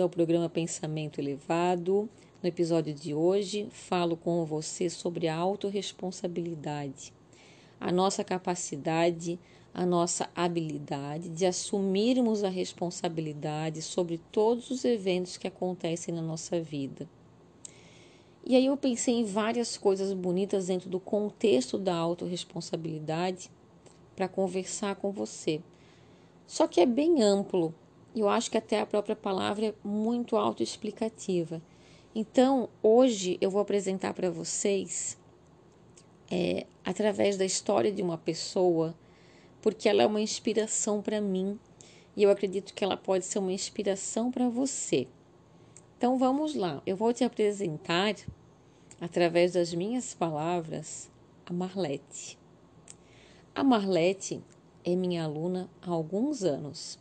Bem-vindo ao programa Pensamento Elevado. No episódio de hoje, falo com você sobre a autorresponsabilidade, a nossa capacidade, a nossa habilidade de assumirmos a responsabilidade sobre todos os eventos que acontecem na nossa vida. E aí eu pensei em várias coisas bonitas dentro do contexto da autorresponsabilidade para conversar com você. Só que é bem amplo eu acho que até a própria palavra é muito autoexplicativa. Então, hoje eu vou apresentar para vocês, é, através da história de uma pessoa, porque ela é uma inspiração para mim e eu acredito que ela pode ser uma inspiração para você. Então, vamos lá. Eu vou te apresentar, através das minhas palavras, a Marlete. A Marlete é minha aluna há alguns anos.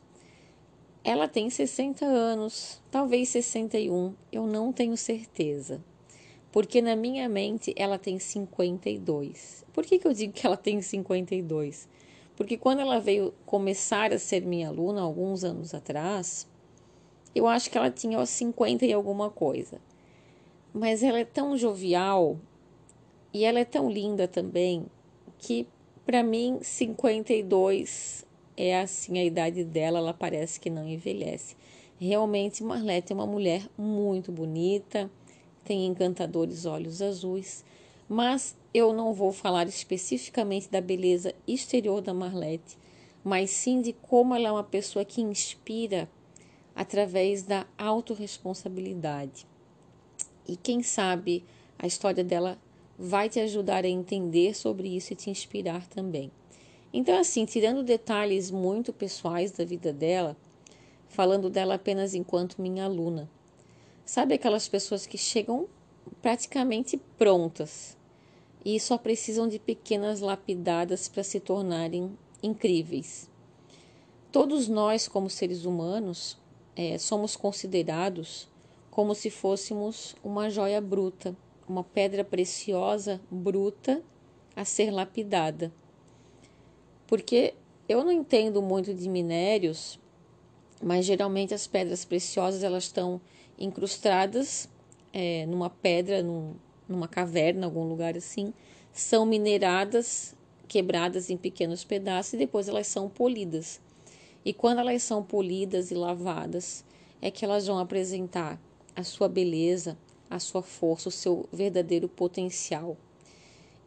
Ela tem 60 anos, talvez 61, eu não tenho certeza. Porque na minha mente ela tem 52. Por que, que eu digo que ela tem 52? Porque quando ela veio começar a ser minha aluna, alguns anos atrás, eu acho que ela tinha 50 e alguma coisa. Mas ela é tão jovial e ela é tão linda também que para mim 52 é assim a idade dela, ela parece que não envelhece. Realmente, Marlete é uma mulher muito bonita, tem encantadores olhos azuis, mas eu não vou falar especificamente da beleza exterior da Marlete, mas sim de como ela é uma pessoa que inspira através da autorresponsabilidade. E quem sabe a história dela vai te ajudar a entender sobre isso e te inspirar também. Então, assim, tirando detalhes muito pessoais da vida dela, falando dela apenas enquanto minha aluna. Sabe aquelas pessoas que chegam praticamente prontas e só precisam de pequenas lapidadas para se tornarem incríveis. Todos nós, como seres humanos, é, somos considerados como se fôssemos uma joia bruta, uma pedra preciosa bruta a ser lapidada porque eu não entendo muito de minérios, mas geralmente as pedras preciosas elas estão incrustadas é, numa pedra, num, numa caverna, algum lugar assim, são mineradas, quebradas em pequenos pedaços e depois elas são polidas. E quando elas são polidas e lavadas, é que elas vão apresentar a sua beleza, a sua força, o seu verdadeiro potencial.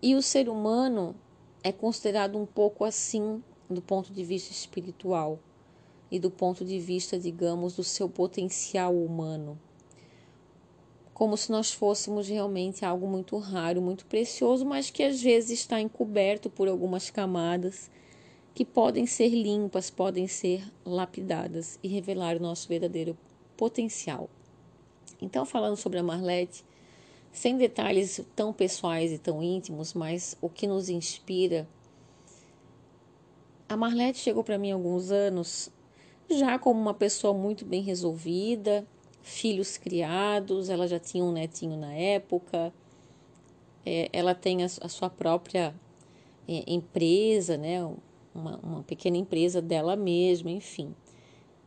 E o ser humano é considerado um pouco assim do ponto de vista espiritual e do ponto de vista, digamos, do seu potencial humano. Como se nós fôssemos realmente algo muito raro, muito precioso, mas que às vezes está encoberto por algumas camadas que podem ser limpas, podem ser lapidadas e revelar o nosso verdadeiro potencial. Então, falando sobre a Marlete, sem detalhes tão pessoais e tão íntimos, mas o que nos inspira. A Marlete chegou para mim há alguns anos já como uma pessoa muito bem resolvida, filhos criados, ela já tinha um netinho na época, é, ela tem a, a sua própria é, empresa, né, uma, uma pequena empresa dela mesma, enfim.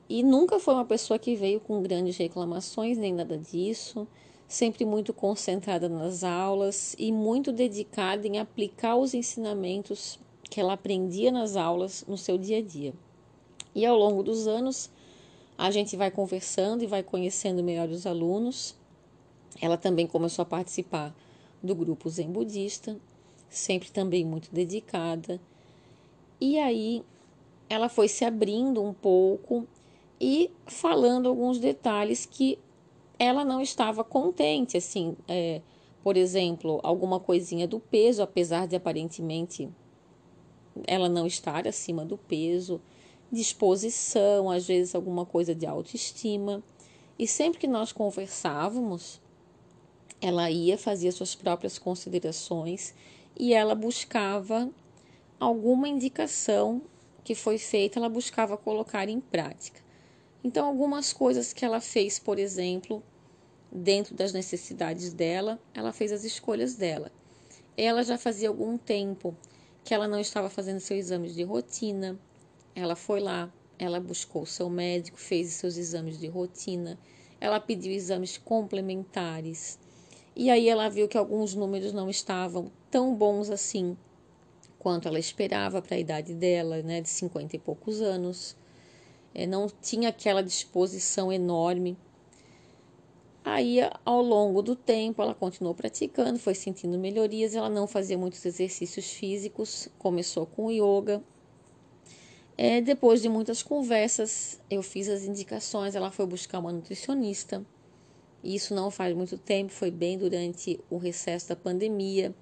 E nunca foi uma pessoa que veio com grandes reclamações, nem nada disso sempre muito concentrada nas aulas e muito dedicada em aplicar os ensinamentos que ela aprendia nas aulas no seu dia a dia. E ao longo dos anos, a gente vai conversando e vai conhecendo melhor os alunos. Ela também começou a participar do grupo Zen Budista, sempre também muito dedicada. E aí ela foi se abrindo um pouco e falando alguns detalhes que ela não estava contente, assim, é, por exemplo, alguma coisinha do peso, apesar de aparentemente ela não estar acima do peso, disposição, às vezes alguma coisa de autoestima. E sempre que nós conversávamos, ela ia, fazia suas próprias considerações e ela buscava alguma indicação que foi feita, ela buscava colocar em prática. Então, algumas coisas que ela fez, por exemplo, dentro das necessidades dela, ela fez as escolhas dela. Ela já fazia algum tempo que ela não estava fazendo seus exames de rotina. Ela foi lá ela buscou seu médico, fez seus exames de rotina, ela pediu exames complementares. E aí ela viu que alguns números não estavam tão bons assim quanto ela esperava para a idade dela, né, de 50 e poucos anos. É, não tinha aquela disposição enorme. Aí, ao longo do tempo, ela continuou praticando, foi sentindo melhorias. Ela não fazia muitos exercícios físicos, começou com yoga, é, depois de muitas conversas, eu fiz as indicações. Ela foi buscar uma nutricionista. Isso não faz muito tempo, foi bem durante o recesso da pandemia.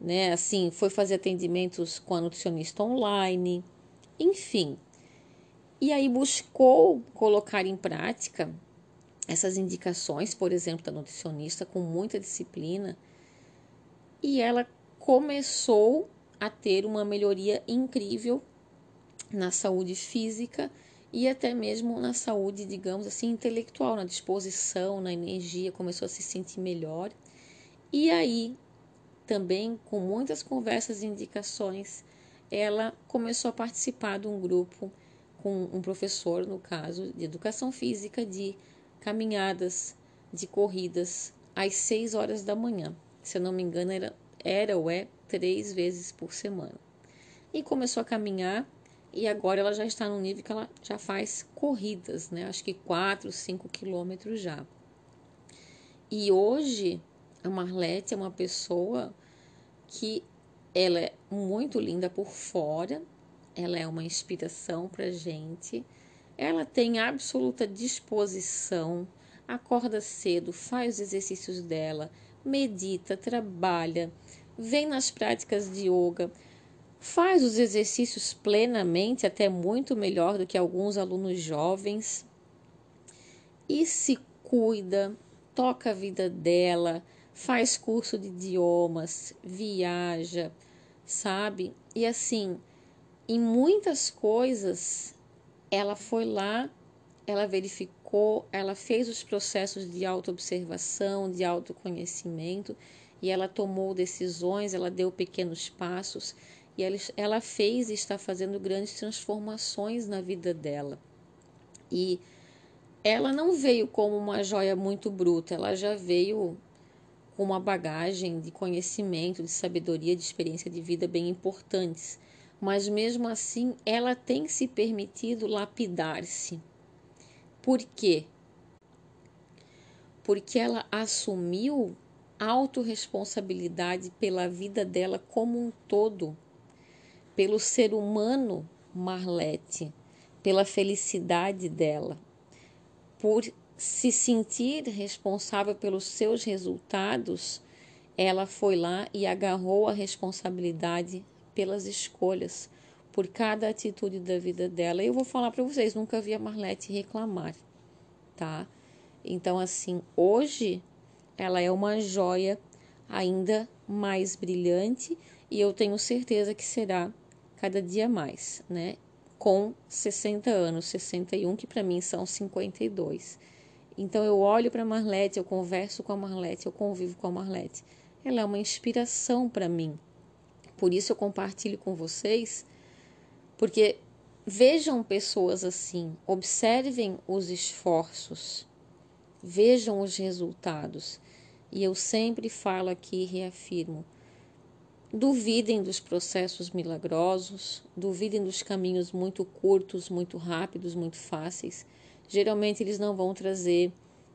Né? Assim, foi fazer atendimentos com a nutricionista online, enfim. E aí buscou colocar em prática essas indicações, por exemplo, da nutricionista, com muita disciplina. E ela começou a ter uma melhoria incrível na saúde física e até mesmo na saúde, digamos assim, intelectual, na disposição, na energia, começou a se sentir melhor. E aí, também com muitas conversas e indicações, ela começou a participar de um grupo com um professor, no caso, de educação física, de caminhadas, de corridas, às 6 horas da manhã. Se eu não me engano, era, era ou é três vezes por semana. E começou a caminhar e agora ela já está no nível que ela já faz corridas, né? Acho que 4, 5 quilômetros já. E hoje a Marlete é uma pessoa que ela é muito linda por fora, ela é uma inspiração para gente, ela tem absoluta disposição, acorda cedo, faz os exercícios dela, medita, trabalha, vem nas práticas de yoga faz os exercícios plenamente, até muito melhor do que alguns alunos jovens, e se cuida, toca a vida dela, faz curso de idiomas, viaja, sabe? E assim, em muitas coisas, ela foi lá, ela verificou, ela fez os processos de autoobservação, de autoconhecimento, e ela tomou decisões, ela deu pequenos passos e ela, ela fez e está fazendo grandes transformações na vida dela. E ela não veio como uma joia muito bruta, ela já veio com uma bagagem de conhecimento, de sabedoria, de experiência de vida bem importantes. Mas mesmo assim, ela tem se permitido lapidar-se. Por quê? Porque ela assumiu autorresponsabilidade pela vida dela como um todo pelo ser humano Marlete, pela felicidade dela, por se sentir responsável pelos seus resultados, ela foi lá e agarrou a responsabilidade pelas escolhas, por cada atitude da vida dela. Eu vou falar para vocês, nunca vi a Marlete reclamar, tá? Então, assim, hoje ela é uma joia ainda mais brilhante e eu tenho certeza que será cada dia mais, né? Com 60 anos, 61, que para mim são 52. Então eu olho para Marlete, eu converso com a Marlete, eu convivo com a Marlete. Ela é uma inspiração para mim. Por isso eu compartilho com vocês, porque vejam pessoas assim, observem os esforços, vejam os resultados. E eu sempre falo aqui e reafirmo: Duvidem dos processos milagrosos, duvidem dos caminhos muito curtos, muito rápidos, muito fáceis. Geralmente eles não vão trazer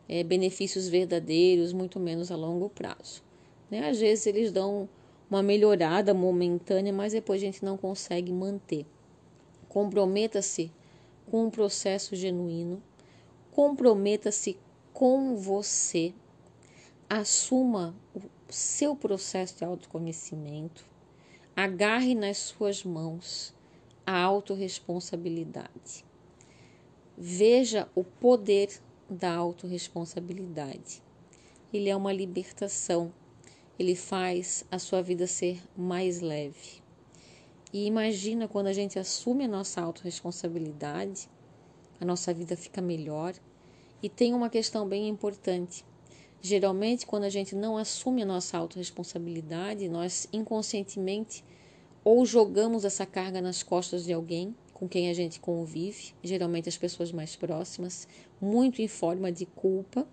é, benefícios verdadeiros, muito menos a longo prazo. Né? Às vezes eles dão uma melhorada momentânea, mas depois a gente não consegue manter. Comprometa-se com um processo genuíno, comprometa-se com você, assuma o seu processo de autoconhecimento, agarre nas suas mãos a autorresponsabilidade. Veja o poder da autorresponsabilidade. Ele é uma libertação, ele faz a sua vida ser mais leve. E imagina quando a gente assume a nossa autorresponsabilidade, a nossa vida fica melhor. E tem uma questão bem importante. Geralmente, quando a gente não assume a nossa autorresponsabilidade, nós inconscientemente ou jogamos essa carga nas costas de alguém, com quem a gente convive, geralmente as pessoas mais próximas, muito em forma de culpa.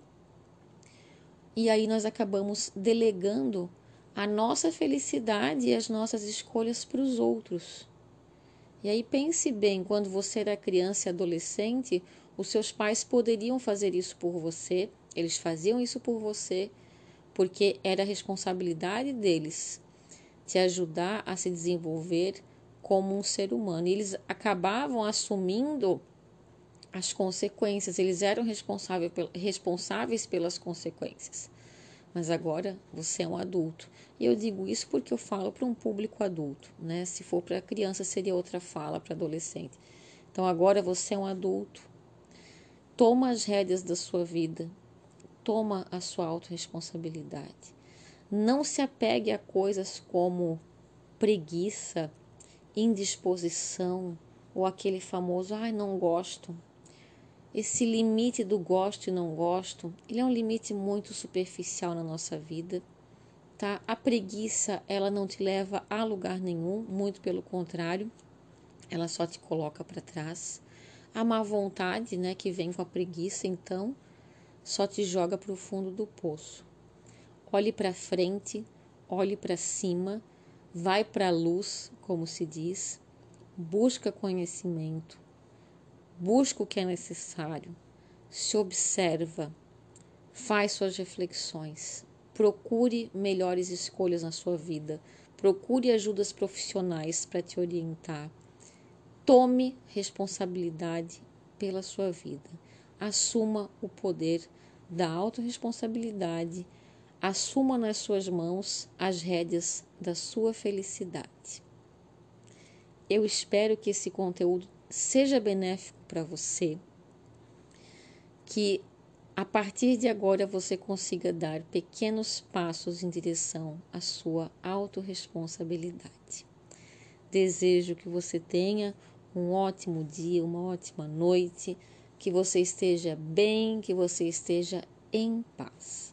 E aí nós acabamos delegando a nossa felicidade e as nossas escolhas para os outros. E aí pense bem, quando você era criança e adolescente, os seus pais poderiam fazer isso por você, eles faziam isso por você, porque era responsabilidade deles te ajudar a se desenvolver como um ser humano. E eles acabavam assumindo as consequências, eles eram responsáveis pelas consequências. Mas agora você é um adulto. E eu digo isso porque eu falo para um público adulto, né? Se for para criança, seria outra fala para adolescente. Então agora você é um adulto. Toma as rédeas da sua vida. Toma a sua autorresponsabilidade. Não se apegue a coisas como preguiça, indisposição ou aquele famoso ai não gosto. Esse limite do gosto e não gosto, ele é um limite muito superficial na nossa vida, tá? A preguiça, ela não te leva a lugar nenhum, muito pelo contrário, ela só te coloca para trás. A má vontade, né, que vem com a preguiça, então, só te joga para o fundo do poço. Olhe para frente, olhe para cima, vai para a luz, como se diz, busca conhecimento, busca o que é necessário, se observa, faz suas reflexões, procure melhores escolhas na sua vida, procure ajudas profissionais para te orientar, tome responsabilidade pela sua vida, assuma o poder da autorresponsabilidade. Assuma nas suas mãos as rédeas da sua felicidade. Eu espero que esse conteúdo seja benéfico para você, que a partir de agora você consiga dar pequenos passos em direção à sua autorresponsabilidade. Desejo que você tenha um ótimo dia, uma ótima noite, que você esteja bem, que você esteja em paz.